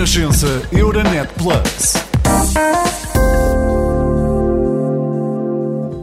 Renascença Euronet Plus.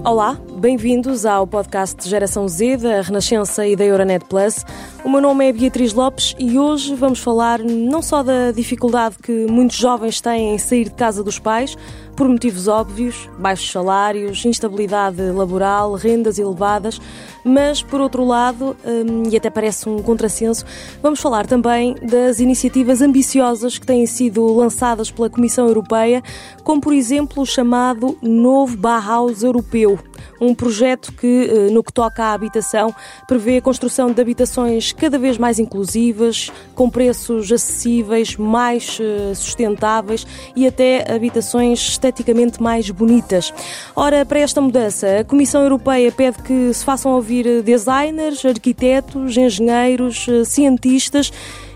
Olá, bem-vindos ao podcast Geração Z da Renascença e da Euronet Plus. O meu nome é Beatriz Lopes e hoje vamos falar não só da dificuldade que muitos jovens têm em sair de casa dos pais, por motivos óbvios, baixos salários, instabilidade laboral, rendas elevadas, mas por outro lado, hum, e até parece um contrassenso, vamos falar também das iniciativas ambiciosas que têm sido lançadas pela Comissão Europeia, como por exemplo o chamado Novo Bauhaus Europeu, um projeto que, eh, no que toca à habitação, prevê a construção de habitações cada vez mais inclusivas, com preços acessíveis, mais eh, sustentáveis e até habitações esteticamente mais bonitas. Ora, para esta mudança, a Comissão Europeia pede que se façam ouvir designers, arquitetos, engenheiros, eh, cientistas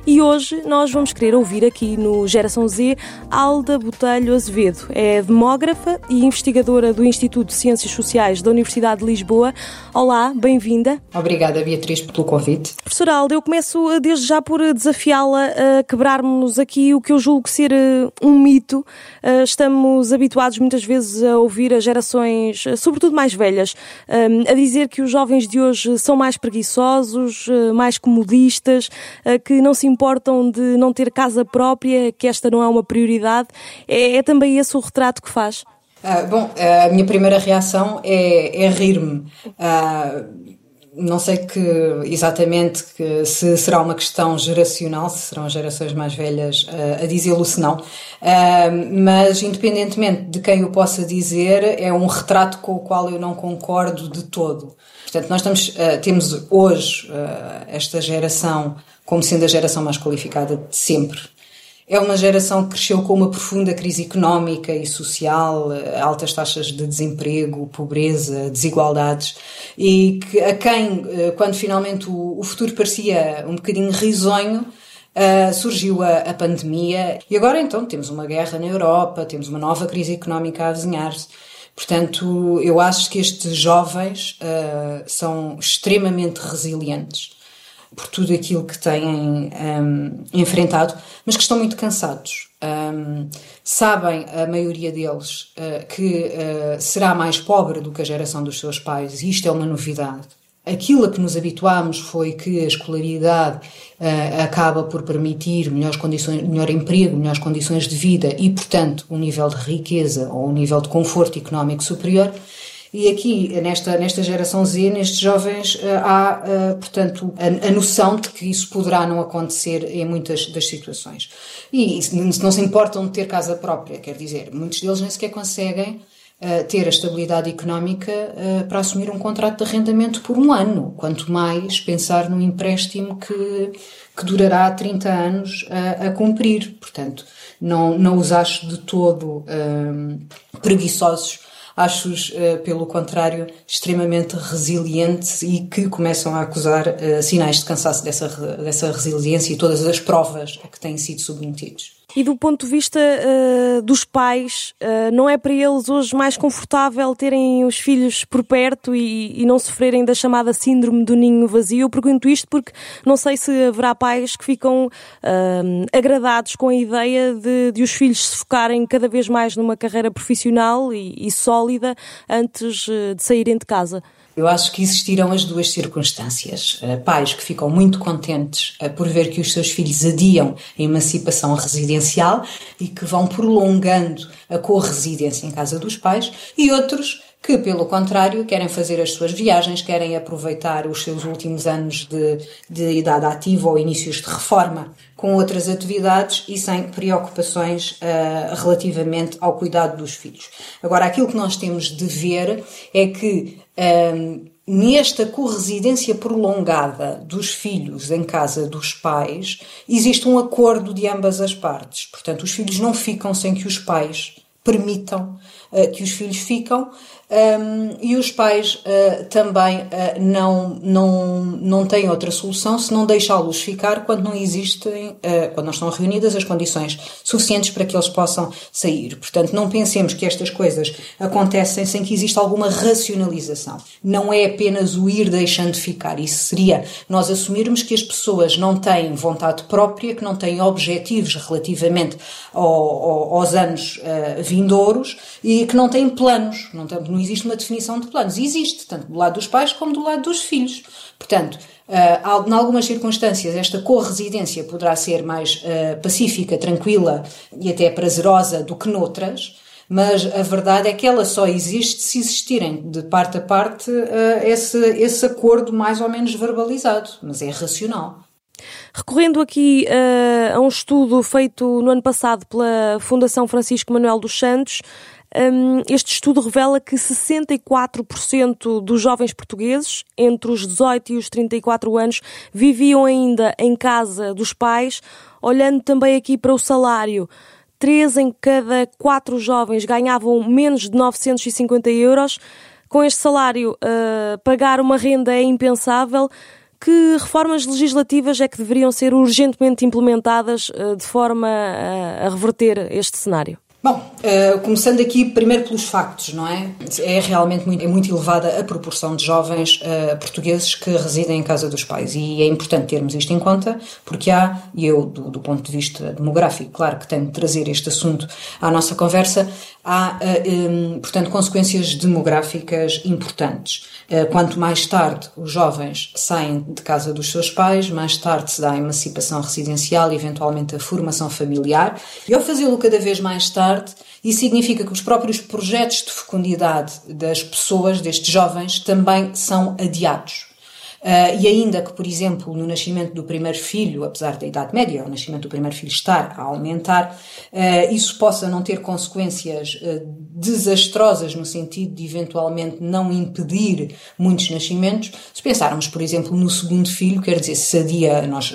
e hoje nós vamos querer ouvir aqui no Geração Z Alda Botelho Azevedo. É demógrafa e investigadora do Instituto de Ciências Sociais da Universidade de Lisboa. Olá, bem-vinda. Obrigada, Beatriz, pelo convite. Professora Alda, eu começo eh, desde já por eh, desafiá-la a quebrarmos aqui o que eu julgo ser eh, um mito. Estamos habituados muitas vezes a ouvir as gerações, sobretudo mais velhas, a dizer que os jovens de hoje são mais preguiçosos, mais comodistas, que não se importam de não ter casa própria, que esta não é uma prioridade. É, é também esse o retrato que faz? Ah, bom, a minha primeira reação é, é rir-me. Ah, não sei que exatamente que se será uma questão geracional, se serão gerações mais velhas uh, a dizê-lo, se não. Uh, mas, independentemente de quem o possa dizer, é um retrato com o qual eu não concordo de todo. Portanto, nós estamos, uh, temos hoje esta geração como sendo a geração mais qualificada de sempre. É uma geração que cresceu com uma profunda crise económica e social, altas taxas de desemprego, pobreza, desigualdades, e que a quem, eh, quando finalmente o, futuro parecia um bocadinho risonho, Uh, surgiu a, a, pandemia e agora então temos uma guerra na Europa, temos uma nova crise económica a desenhar-se. Portanto, eu acho que estes jovens uh, são extremamente resilientes por tudo aquilo que têm um, enfrentado, mas que estão muito cansados. Um, sabem, a maioria deles, uh, que uh, será mais pobre do que a geração dos seus pais, e isto é uma novidade. Aquilo a que nos habituámos foi que a escolaridade uh, acaba por permitir melhores condições, melhor emprego, melhores condições de vida e, portanto, um nível de riqueza ou um nível de conforto económico superior. E aqui, nesta, nesta geração Z, nestes jovens, eh, há, eh, portanto, a, a, noção de que isso poderá não acontecer em muitas das situações. E não se importam de ter casa própria, quer dizer, muitos deles nem sequer conseguem uh, ter a estabilidade económica para assumir um contrato de arrendamento por um ano, quanto mais pensar num empréstimo que, que durará 30 anos a, a cumprir. Portanto, não, não os acho de todo preguiçosos acho-os, uh, pelo contrário, extremamente resilientes e que começam a acusar uh, sinais de cansaço dessa, dessa resiliência e todas as provas a que têm sido submetidos. E do ponto de vista uh, dos pais, uh, não é para eles hoje mais confortável terem os filhos por perto e, e, não sofrerem da chamada síndrome do ninho vazio? Eu pergunto isto porque não sei se haverá pais que ficam uh, agradados com a ideia de, de, os filhos se focarem cada vez mais numa carreira profissional e, e sólida antes de saírem de casa. Eu acho que existirão as duas circunstâncias. Eh, pais que ficam muito contentes eh, por ver que os seus filhos adiam a emancipação residencial e que vão prolongando a co-residência em casa dos pais, e outros que, pelo contrário, querem fazer as suas viagens, querem aproveitar os seus últimos anos de, de idade ativa ou inícios de reforma com outras atividades e sem preocupações uh, relativamente ao cuidado dos filhos. Agora, aquilo que nós temos de ver é que um, nesta corresidência prolongada dos filhos em casa dos pais, existe um acordo de ambas as partes. Portanto, os filhos não ficam sem que os pais permitam uh, que os filhos ficam um, e os pais uh, também uh, não, não, não têm outra solução se não deixá-los ficar quando não existem, uh, quando não estão reunidas as condições suficientes para que eles possam sair. Portanto, não pensemos que estas coisas acontecem sem que exista alguma racionalização. Não é apenas o ir deixando de ficar. Isso seria nós assumirmos que as pessoas não têm vontade própria, que não têm objetivos relativamente ao, ao, aos anos vindouros e que não têm planos. Não, não existe uma definição de planos. Existe, tanto do lado dos pais como do lado dos filhos. Portanto, uh, em algumas circunstâncias, esta co-residência poderá ser mais uh, pacífica, tranquila e até prazerosa do que noutras, mas a verdade é que ela só existe se existirem de parte a parte uh, esse, esse acordo mais ou menos verbalizado, mas é racional. Recorrendo aqui uh, a um estudo feito no ano passado pela Fundação Francisco Manuel dos Santos, um, este estudo revela que 64% dos jovens portugueses, entre os 18 e os 34 anos, viviam ainda em casa dos pais, olhando também aqui para o salário. Três em cada quatro jovens ganhavam menos de 950 euros. Com este salário, uh, pagar uma renda é impensável. Que reformas legislativas é que deveriam ser urgentemente implementadas uh, de forma a, a reverter este cenário? Bom, uh, começando aqui primeiro pelos factos, não é? É realmente muito, é muito elevada a proporção de jovens uh, portugueses que residem em casa dos pais e é importante termos isto em conta porque há, e eu do, do ponto de vista demográfico, claro que tenho de trazer este assunto à nossa conversa, há, uh, um, portanto, consequências demográficas importantes. quanto mais tarde os jovens saem de casa dos seus pais, mais tarde se dá a emancipação residencial e eventualmente a formação familiar e ao fazê-lo cada vez mais tarde tarde, e significa que os próprios projetos de fecundidade das pessoas, destes jovens, também são adiados. Uh, e ainda que, por exemplo, no nascimento do primeiro filho, apesar da idade média, o nascimento do primeiro filho estar a aumentar, uh, isso possa não ter consequências uh, desastrosas no sentido de eventualmente não impedir muitos nascimentos. Se pensarmos, por exemplo, no segundo filho, quer dizer, se adia nós,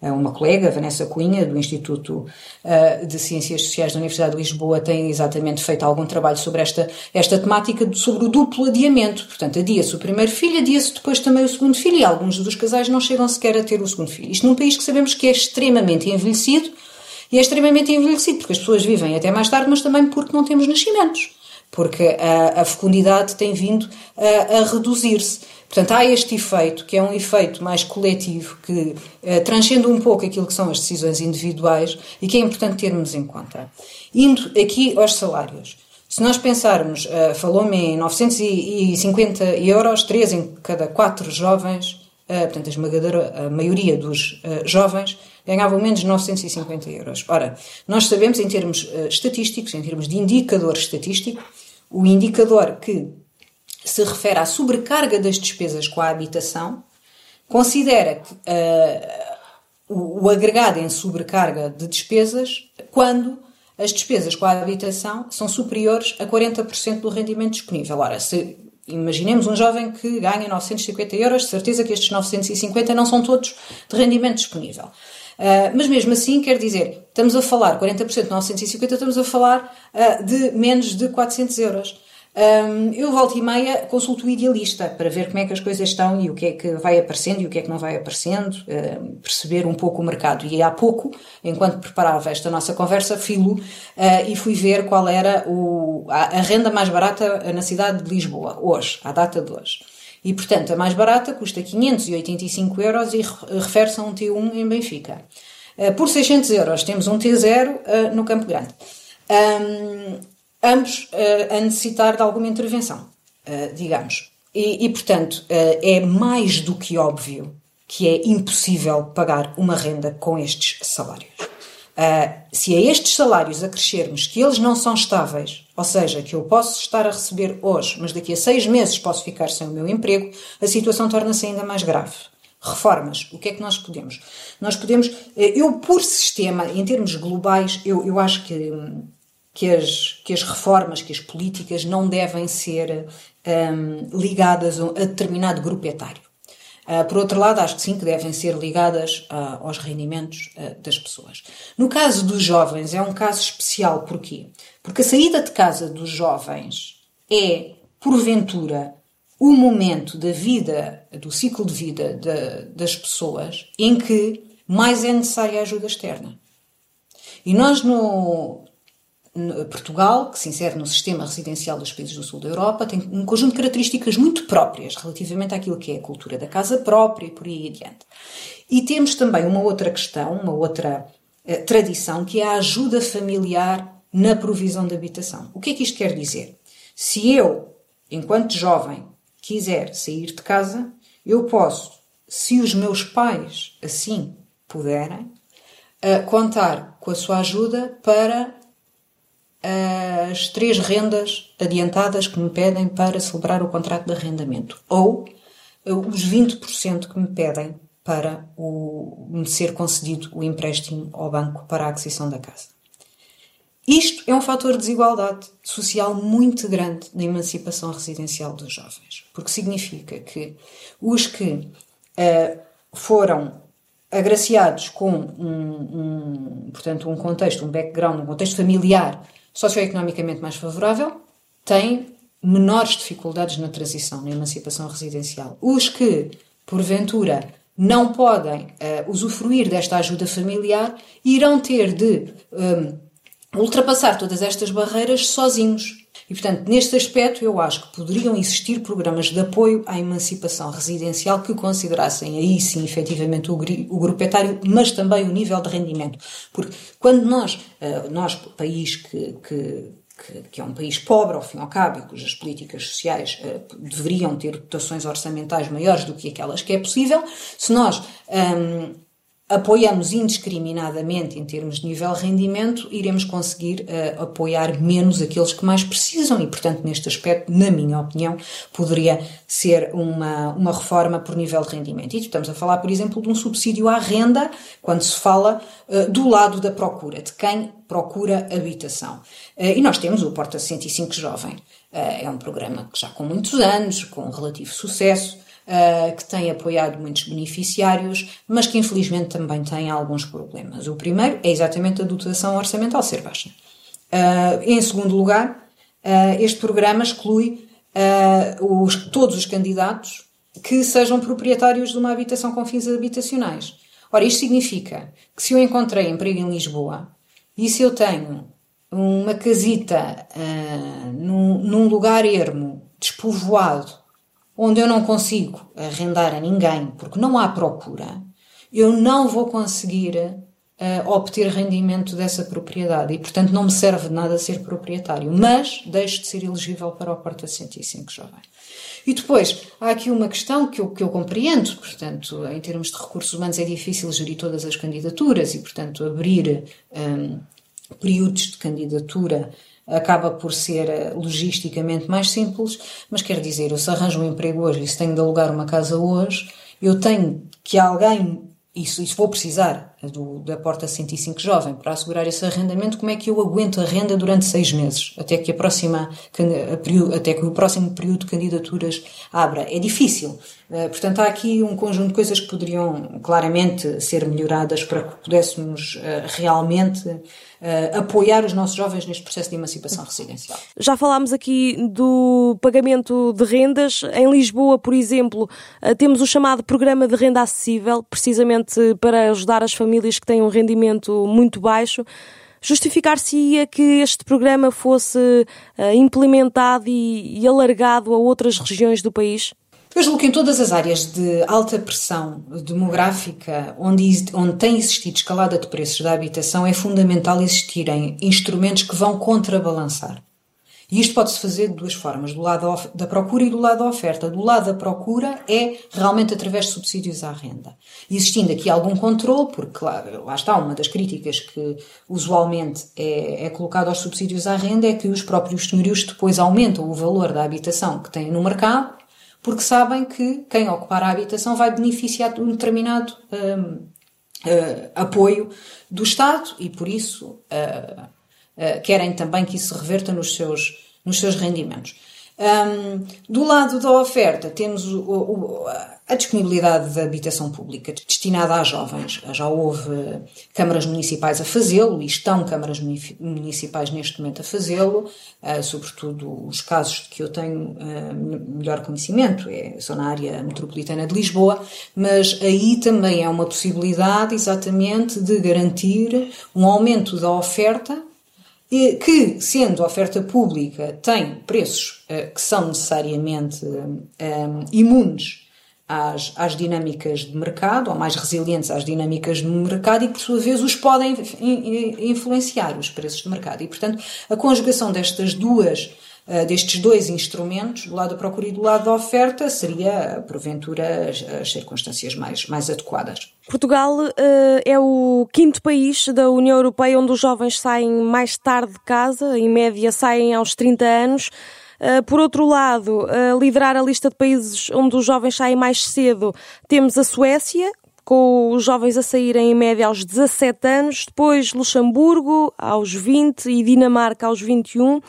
uma colega, Vanessa Cunha, do Instituto de Ciências Sociais da Universidade de Lisboa, tem exatamente feito algum trabalho sobre esta, esta temática, sobre o duplo adiamento. Portanto, adia-se o primeiro filho, adia-se depois também o segundo filho e alguns dos casais não chegam sequer a ter o segundo filho. Isto num país que sabemos que é extremamente envelhecido e é extremamente envelhecido porque as pessoas vivem até mais tarde, mas também porque não temos nascimentos, porque a, a fecundidade tem vindo a, a reduzir-se. Portanto, há este efeito, que é um efeito mais coletivo, que uh, transcende um pouco aquilo que são as decisões individuais e que é importante termos em conta. Indo aqui aos salários. Se nós pensarmos, uh, falou-me em 950 euros, 3 em cada 4 jovens, uh, portanto, a esmagadora a maioria dos uh, jovens ganhavam menos de 950 euros. Ora, nós sabemos, em termos estatísticos, em termos de indicador estatístico, o indicador que se refere à sobrecarga das despesas com a habitação considera que, o, o agregado em sobrecarga de despesas quando as despesas com a habitação são superiores a 40% do rendimento disponível. Ora, se imaginemos um jovem que ganha 950 euros, de certeza que estes 950 não são todos de rendimento disponível. Uh, mas mesmo assim, quer dizer, estamos a falar 40% de 950, estamos a falar uh, de menos de 400 euros. Um, eu volto e meia consulto o idealista para ver como é que as coisas estão e o que é que vai aparecendo e o que é que não vai aparecendo, uh, perceber um pouco o mercado. E há pouco, enquanto preparava esta nossa conversa, filo uh, e fui ver qual era o, a, a, renda mais barata na cidade de Lisboa, hoje, à data de hoje. E, portanto, a mais barata custa 585 euros e refere-se a um T1 em Benfica. Uh, por 600 euros temos um T0 no Campo Grande. Um, ambos uh, a necessitar de alguma intervenção, uh, digamos. E, e portanto, uh, é mais do que óbvio que é impossível pagar uma renda com estes salários. se a estes salários acrescermos que eles não são estáveis, ou seja, que eu posso estar a receber hoje, mas daqui a seis meses posso ficar sem o meu emprego, a situação torna-se ainda mais grave reformas. O que é que nós podemos? Nós podemos, eu por sistema, em termos globais, eu, eu acho que hum, que as, que as reformas, que as políticas não devem ser um, ligadas a determinado grupo etário. Uh, por outro lado, acho que sim, que devem ser ligadas uh, aos rendimentos uh, das pessoas. No caso dos jovens, é um caso especial. Porquê? Porque a saída de casa dos jovens é, porventura, o momento da vida, do ciclo de vida de, das pessoas em que mais é necessária a ajuda externa. E nós, no, Portugal, que se insere no sistema residencial dos países do sul da Europa, tem um conjunto de características muito próprias relativamente àquilo que é a cultura da casa própria e por aí adiante. E temos também uma outra questão, uma outra eh, tradição, que é a ajuda familiar na provisão de habitação. O que é que isto quer dizer? Se eu, enquanto jovem, quiser sair de casa, eu posso, se os meus pais assim puderem, eh, contar com a sua ajuda para as três rendas adiantadas que me pedem para celebrar o contrato de arrendamento ou os 20% que me pedem para o, me ser concedido o empréstimo ao banco para a aquisição da casa. Isto é um fator de desigualdade social muito grande na emancipação residencial dos jovens, porque significa que os que uh, foram agraciados com um, um, portanto, um contexto, um background, um contexto familiar socioeconomicamente mais favorável têm menores dificuldades na transição, na emancipação residencial. Os que, porventura, não podem uh, usufruir desta ajuda familiar irão ter de um, ultrapassar todas estas barreiras sozinhos. E, portanto, neste aspecto, eu acho que poderiam existir programas de apoio à emancipação residencial que considerassem aí sim, efetivamente, o, o grupo etário, mas também o nível de rendimento. Porque quando nós, uh, nós país que, que que, que, é um país pobre, ao fim e ao cabo, e cujas políticas sociais uh, deveriam ter dotações orçamentais maiores do que aquelas que é possível, se nós um, apoiamos indiscriminadamente em termos de nível de rendimento, iremos conseguir uh, apoiar menos aqueles que mais precisam e, portanto, neste aspecto, na minha opinião, poderia ser uma, uma reforma por nível de rendimento. E estamos a falar, por exemplo, de um subsídio à renda, quando se fala uh, do lado da procura, de quem procura habitação. Uh, e nós temos o Porta 105 Jovem. é um programa que já com muitos anos, com relativo sucesso, uh, que tem apoiado muitos beneficiários, mas que infelizmente também tem alguns problemas. O primeiro é exatamente a dotação orçamental ser baixa. Uh, em segundo lugar, uh, este programa exclui os, todos os candidatos que sejam proprietários de uma habitação com fins habitacionais. Ora, isto significa que se eu encontrei emprego em Lisboa e se eu tenho uma casita uh, num, num, lugar ermo, despovoado, onde eu não consigo arrendar a ninguém porque não há procura, eu não vou conseguir uh, obter rendimento dessa propriedade e, portanto, não me serve de nada ser proprietário, mas deixo de ser elegível para o Porta 105 Jovem. E depois, há aqui uma questão que eu, que eu compreendo, portanto, em termos de recursos humanos é difícil gerir todas as candidaturas e, portanto, abrir um, períodos de candidatura acaba por ser eh, logisticamente mais simples, mas quer dizer, eu se arranjo um emprego hoje e se tenho de alugar uma casa hoje, eu tenho que alguém, isso, isso vou precisar do, da Porta 105 Jovem para assegurar esse arrendamento, como é que eu aguento a renda durante seis meses, até que, a próxima, a, até que o próximo período de candidaturas abra? É difícil. Eh, portanto, há aqui um conjunto de coisas que poderiam claramente ser melhoradas para que pudéssemos eh, realmente uh, apoiar os nossos jovens neste processo de emancipação residencial. Já falámos aqui do pagamento de rendas. Em Lisboa, por exemplo, temos o chamado Programa de Renda Acessível, precisamente para ajudar as famílias que têm um rendimento muito baixo. Justificar-se-ia que este programa fosse uh, implementado e, e alargado a outras regiões do país? Julgo que em todas as áreas de alta pressão demográfica, onde, onde tem existido escalada de preços da habitação, é fundamental existirem instrumentos que vão contrabalançar. E isto pode-se fazer de duas formas, do lado da procura e do lado da oferta. Do lado da procura é realmente através de subsídios à renda. Existindo aqui algum controle, porque claro, lá está, uma das críticas que usualmente é, é colocada aos subsídios à renda é que os próprios senhorios depois aumentam o valor da habitação que têm no mercado porque sabem que quem ocupar a habitação vai beneficiar de um determinado uh, apoio do Estado e, por isso, uh, uh, querem também que isso se reverta nos seus, nos seus rendimentos. Um, do lado da oferta, temos o, o, a disponibilidade da habitação pública destinada a jovens. Já houve câmaras municipais a fazê-lo e estão câmaras municipais neste momento a fazê-lo, uh, sobretudo os casos que eu tenho uh, melhor conhecimento é, são na área metropolitana de Lisboa, mas aí também é uma possibilidade exatamente de garantir um aumento da oferta que, sendo oferta pública, tem preços uh, que são necessariamente um, imunes às, às dinâmicas de mercado, ou mais resilientes às dinâmicas de mercado, e que, por sua vez, os podem influenciar os preços de mercado. E, portanto, a conjugação destas duas destes dois instrumentos, do lado da procura e do lado da oferta, seria, porventura, as, as circunstâncias mais, mais adequadas. Portugal uh, é o quinto país da União Europeia onde os jovens saem mais tarde de casa, em média saem aos 30 anos. Uh, por outro lado, liderar a lista de países onde os jovens saem mais cedo, temos a Suécia, com os jovens a saírem em média aos 17 anos, depois Luxemburgo aos 20 e Dinamarca aos 21.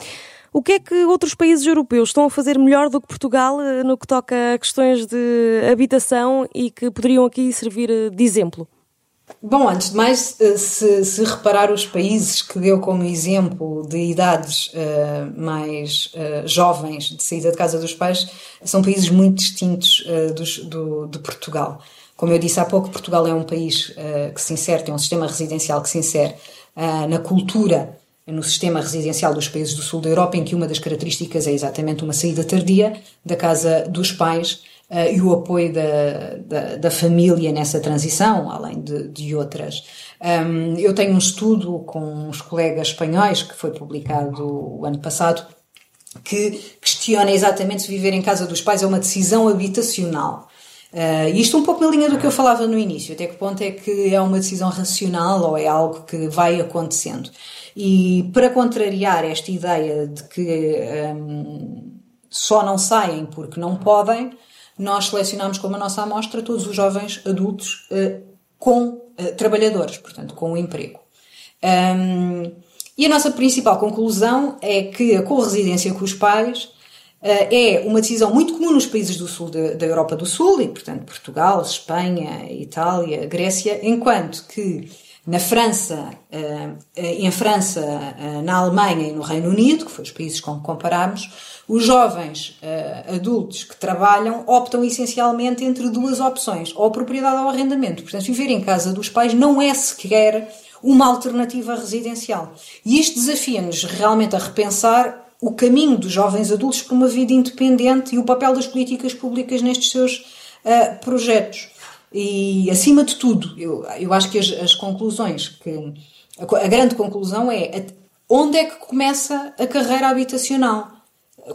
O que é que outros países europeus estão a fazer melhor do que Portugal eh, no que toca a questões de habitação e que poderiam aqui servir eh, de exemplo? Bom, antes de mais, eh, se, se, reparar os países que deu como exemplo de idades uh, mais uh, jovens de saída de casa dos pais, são países muito distintos uh, dos, do, de Portugal. Como eu disse há pouco, Portugal é um país que se insere, tem um sistema residencial que se insere na cultura no sistema residencial dos países do sul da Europa, em que uma das características é exatamente uma saída tardia da casa dos pais uh, e o apoio da, da, da, família nessa transição, além de, de outras. Um, eu tenho um estudo com uns colegas espanhóis que foi publicado o ano passado que questiona exatamente se viver em casa dos pais é uma decisão habitacional. Uh, isto um pouco na linha do que eu falava no início, até que ponto é que é uma decisão racional ou é algo que vai acontecendo. E para contrariar esta ideia de que um, só não saem porque não podem, nós selecionamos como a nossa amostra todos os jovens adultos uh, com uh, trabalhadores, portanto, com um emprego. Um, e a nossa principal conclusão é que a co-residência com os pais é uma decisão muito comum nos países do sul da, Europa do Sul, e portanto Portugal, Espanha, Itália, Grécia, enquanto que na França, eh, em França, eh, na Alemanha e no Reino Unido, que foi os países com que comparámos, os jovens eh, adultos que trabalham optam essencialmente entre duas opções, ou propriedade ou arrendamento. Portanto, viver em casa dos pais não é sequer uma alternativa residencial. E isto desafia-nos realmente a repensar o caminho dos jovens adultos para uma vida independente e o papel das políticas públicas nestes seus uh, projetos. E, acima de tudo, eu, eu acho que as, as conclusões, que a, a, grande conclusão é onde é que começa a carreira habitacional?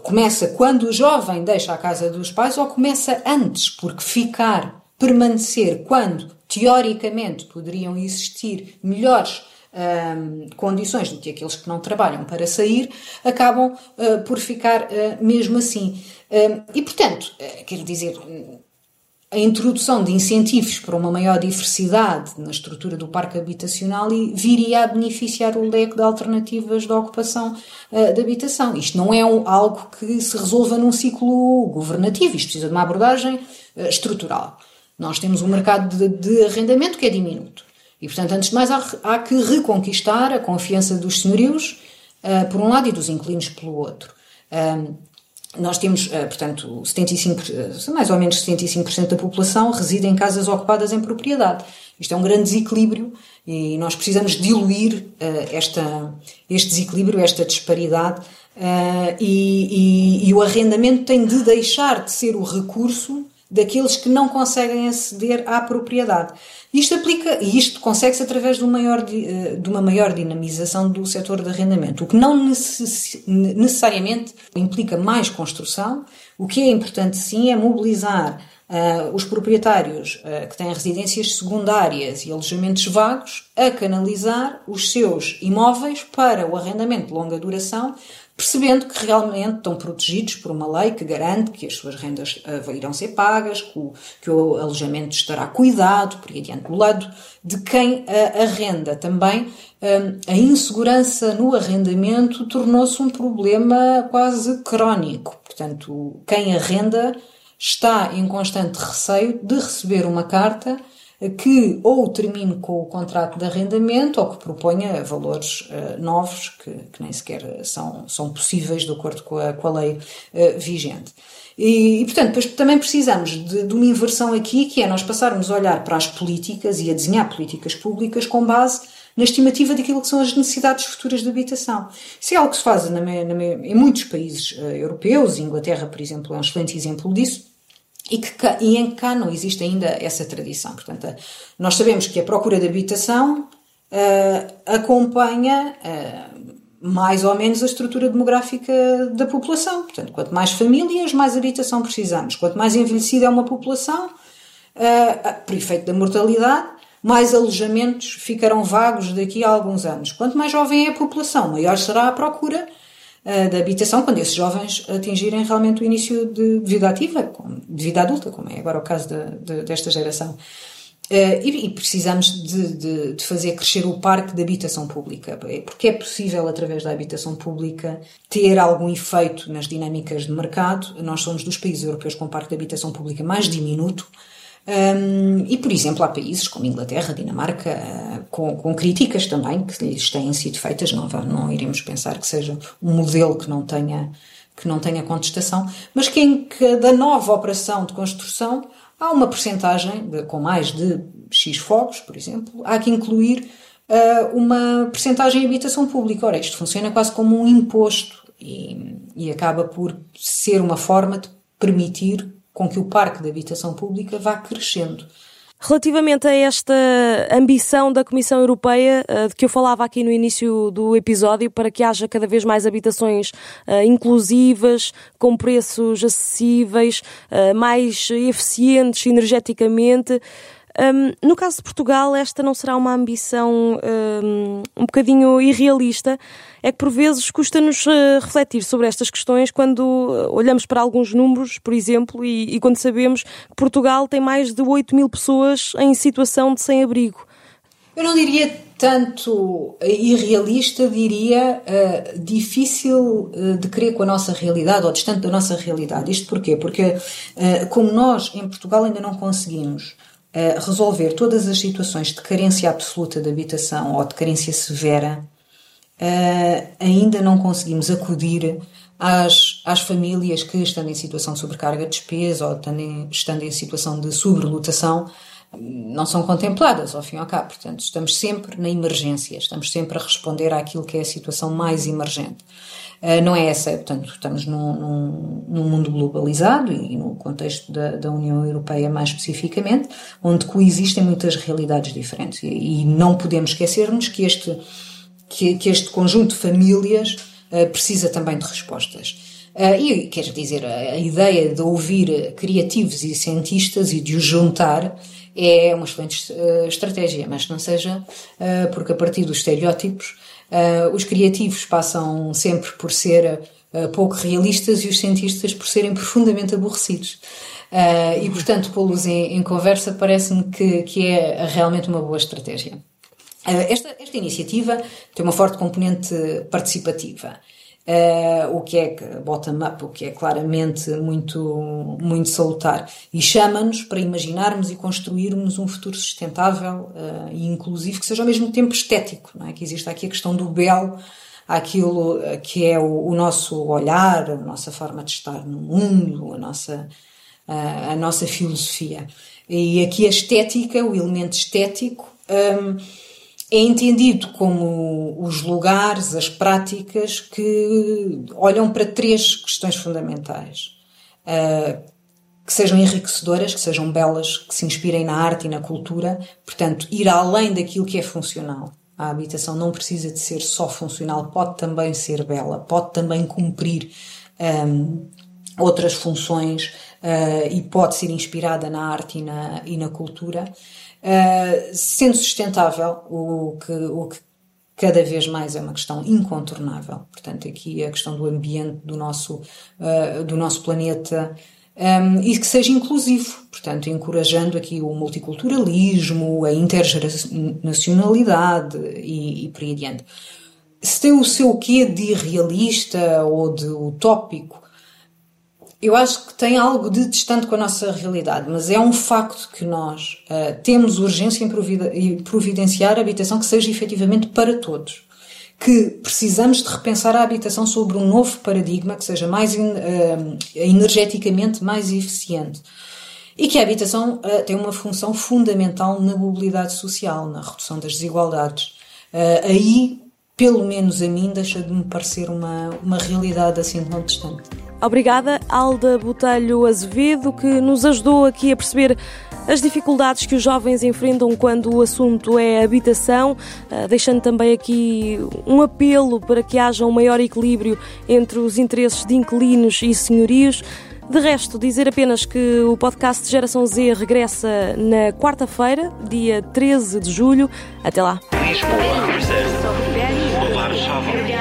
Começa quando o jovem deixa a casa dos pais ou começa antes? Porque ficar, permanecer, quando teoricamente poderiam existir melhores um, condições do que aqueles que não trabalham para sair, acabam uh, por ficar uh, mesmo assim. Um, e portanto, uh, quero dizer a introdução de incentivos para uma maior diversidade na estrutura do parque habitacional e viria a beneficiar o leque de alternativas de ocupação uh, de habitação. Isto não é um, algo que se resolva num ciclo governativo, isto precisa de uma abordagem uh, estrutural. Nós temos um mercado de, de, arrendamento que é diminuto. E, portanto, antes de mais, há, há que reconquistar a confiança dos senhorios, uh, por um lado, e dos inquilinos pelo outro. Um, nós temos, eh, portanto, 75, eh, mais ou menos 75% da população reside em casas ocupadas em propriedade. Isto é um grande desequilíbrio e nós precisamos diluir uh, esta, este desequilíbrio, esta disparidade, uh, e, e, e, o arrendamento tem de deixar de ser o recurso daqueles que não conseguem aceder à propriedade. Isto aplica, e isto consegue-se através de, maior, eh, de uma maior dinamização do setor de arrendamento, o que não necess, necessariamente implica mais construção. O que é importante sim é mobilizar uh, os proprietários uh, que têm residências secundárias e alojamentos vagos a canalizar os seus imóveis para o arrendamento de longa duração percebendo que realmente estão protegidos por uma lei que garante que as suas rendas uh, irão ser pagas, que o, que o alojamento estará cuidado, por aí adiante, do lado de quem arrenda. Também um, a insegurança no arrendamento tornou-se um problema quase crónico. Portanto, quem arrenda está em constante receio de receber uma carta que ou termine com o contrato de arrendamento ou que proponha valores uh, novos que, que, nem sequer são, são possíveis de acordo com a, com a lei uh, vigente. E, e, portanto, depois também precisamos de, de, uma inversão aqui, que é nós passarmos a olhar para as políticas e a desenhar políticas públicas com base na estimativa daquilo que são as necessidades futuras de habitação. Isso é algo que se faz na, na, em muitos países uh, europeus, Inglaterra, por exemplo, é um excelente exemplo disso, e, que e em cá não existe ainda essa tradição. Portanto, nós sabemos que a procura de habitação uh, acompanha uh, mais ou menos a estrutura demográfica da população. Portanto, quanto mais famílias, mais habitação precisamos. Quanto mais envelhecida é uma população, uh, por efeito da mortalidade, mais alojamentos ficarão vagos daqui a alguns anos. Quanto mais jovem é a população, maior será a procura da habitação quando esses jovens atingirem realmente o início de vida ativa, de vida adulta, como é agora o caso de, de, desta geração. Uh, e, precisamos de, de, fazer crescer o parque de habitação pública, porque é possível, através da habitação pública, ter algum efeito nas dinâmicas de mercado. Nós somos dos países europeus com parque de habitação pública mais diminuto, um, e, por exemplo, há países como Inglaterra, Dinamarca, com, com, críticas também que lhes têm sido feitas, não, não iremos pensar que seja um modelo que não tenha, que não tenha contestação, mas que em cada nova operação de construção há uma percentagem, com mais de X fogos, por exemplo, há que incluir uh, uma percentagem em habitação pública. Ora, isto funciona quase como um imposto e, e acaba por ser uma forma de permitir com que o parque de habitação pública vá crescendo. Relativamente a esta ambição da Comissão Europeia, eh, de que eu falava aqui no início do episódio, para que haja cada vez mais habitações uh, inclusivas, com preços acessíveis, uh, mais eficientes energeticamente, um, no caso de Portugal, esta não será uma ambição um, um bocadinho irrealista. É que por vezes custa-nos uh, refletir sobre estas questões quando uh, olhamos para alguns números, por exemplo, e, e, quando sabemos que Portugal tem mais de 8 mil pessoas em situação de sem-abrigo. Eu não diria tanto irrealista, diria uh, difícil uh, de crer com a nossa realidade ou distante da nossa realidade. Isto porquê? Porque, uh, como nós em Portugal ainda não conseguimos resolver todas as situações de carência absoluta de habitação ou de carência severa, uh, ainda não conseguimos acudir às, às famílias que, estando em situação de sobrecarga de despesa ou estando em, estando em situação de sobrelotação, não são contempladas ao fim e ao cabo. Portanto, estamos sempre na emergência, estamos sempre a responder àquilo que é a situação mais emergente. Uh, não é essa, portanto, estamos num, num, num mundo globalizado e no contexto da, da, União Europeia mais especificamente, onde coexistem muitas realidades diferentes. E, e não podemos esquecermos que este, que, que este conjunto de famílias uh, precisa também de respostas. Uh, e quer dizer, a, a, ideia de ouvir criativos e cientistas e de os juntar é uma excelente uh, estratégia, mas não seja uh, porque a partir dos estereótipos uh, os criativos passam sempre por ser pouco realistas e os cientistas por serem profundamente aborrecidos. e portanto, pô-los em, em, conversa parece-me que, que é realmente uma boa estratégia. esta, esta iniciativa tem uma forte componente participativa. Uh, o que é bottom-up, o que é claramente muito, muito salutar. E chama-nos para imaginarmos e construirmos um futuro sustentável uh, e inclusivo, que seja ao mesmo tempo estético, não é? que exista aqui a questão do belo, aquilo que é o, o nosso olhar, a nossa forma de estar no mundo, a nossa, uh, a nossa filosofia. E aqui a estética, o elemento estético, um, é entendido como os lugares, as práticas que olham para três questões fundamentais. Uh, que sejam enriquecedoras, que sejam belas, que se inspirem na arte e na cultura, portanto, ir além daquilo que é funcional. A habitação não precisa de ser só funcional, pode também ser bela, pode também cumprir um, outras funções uh, e pode ser inspirada na arte e na, e na cultura. Uh, sendo sustentável, o que, o que cada vez mais é uma questão incontornável. Portanto, aqui a questão do ambiente do nosso, uh, do nosso planeta um, e que seja inclusivo, portanto, encorajando aqui o multiculturalismo, a intergeracionalidade e, e por aí adiante. Se tem o seu quê de irrealista ou de utópico, eu acho que tem algo de distante com a nossa realidade, mas é um facto que nós uh, temos urgência em providenciar habitação que seja efetivamente para todos que precisamos de repensar a habitação sobre um novo paradigma que seja mais uh, energeticamente mais eficiente e que a habitação uh, tem uma função fundamental na mobilidade social, na redução das desigualdades. Aí, pelo menos a mim, deixa de me parecer uma, uma realidade assim tão distante. Obrigada, Alda Botelho Azevedo, que nos ajudou aqui a perceber as dificuldades que os jovens enfrentam quando o assunto é habitação, ah, deixando também aqui um apelo para que haja um maior equilíbrio entre os interesses de inquilinos e senhorios. De resto, dizer apenas que o podcast Geração Z regressa na quarta-feira, dia 13 de julho. Até lá.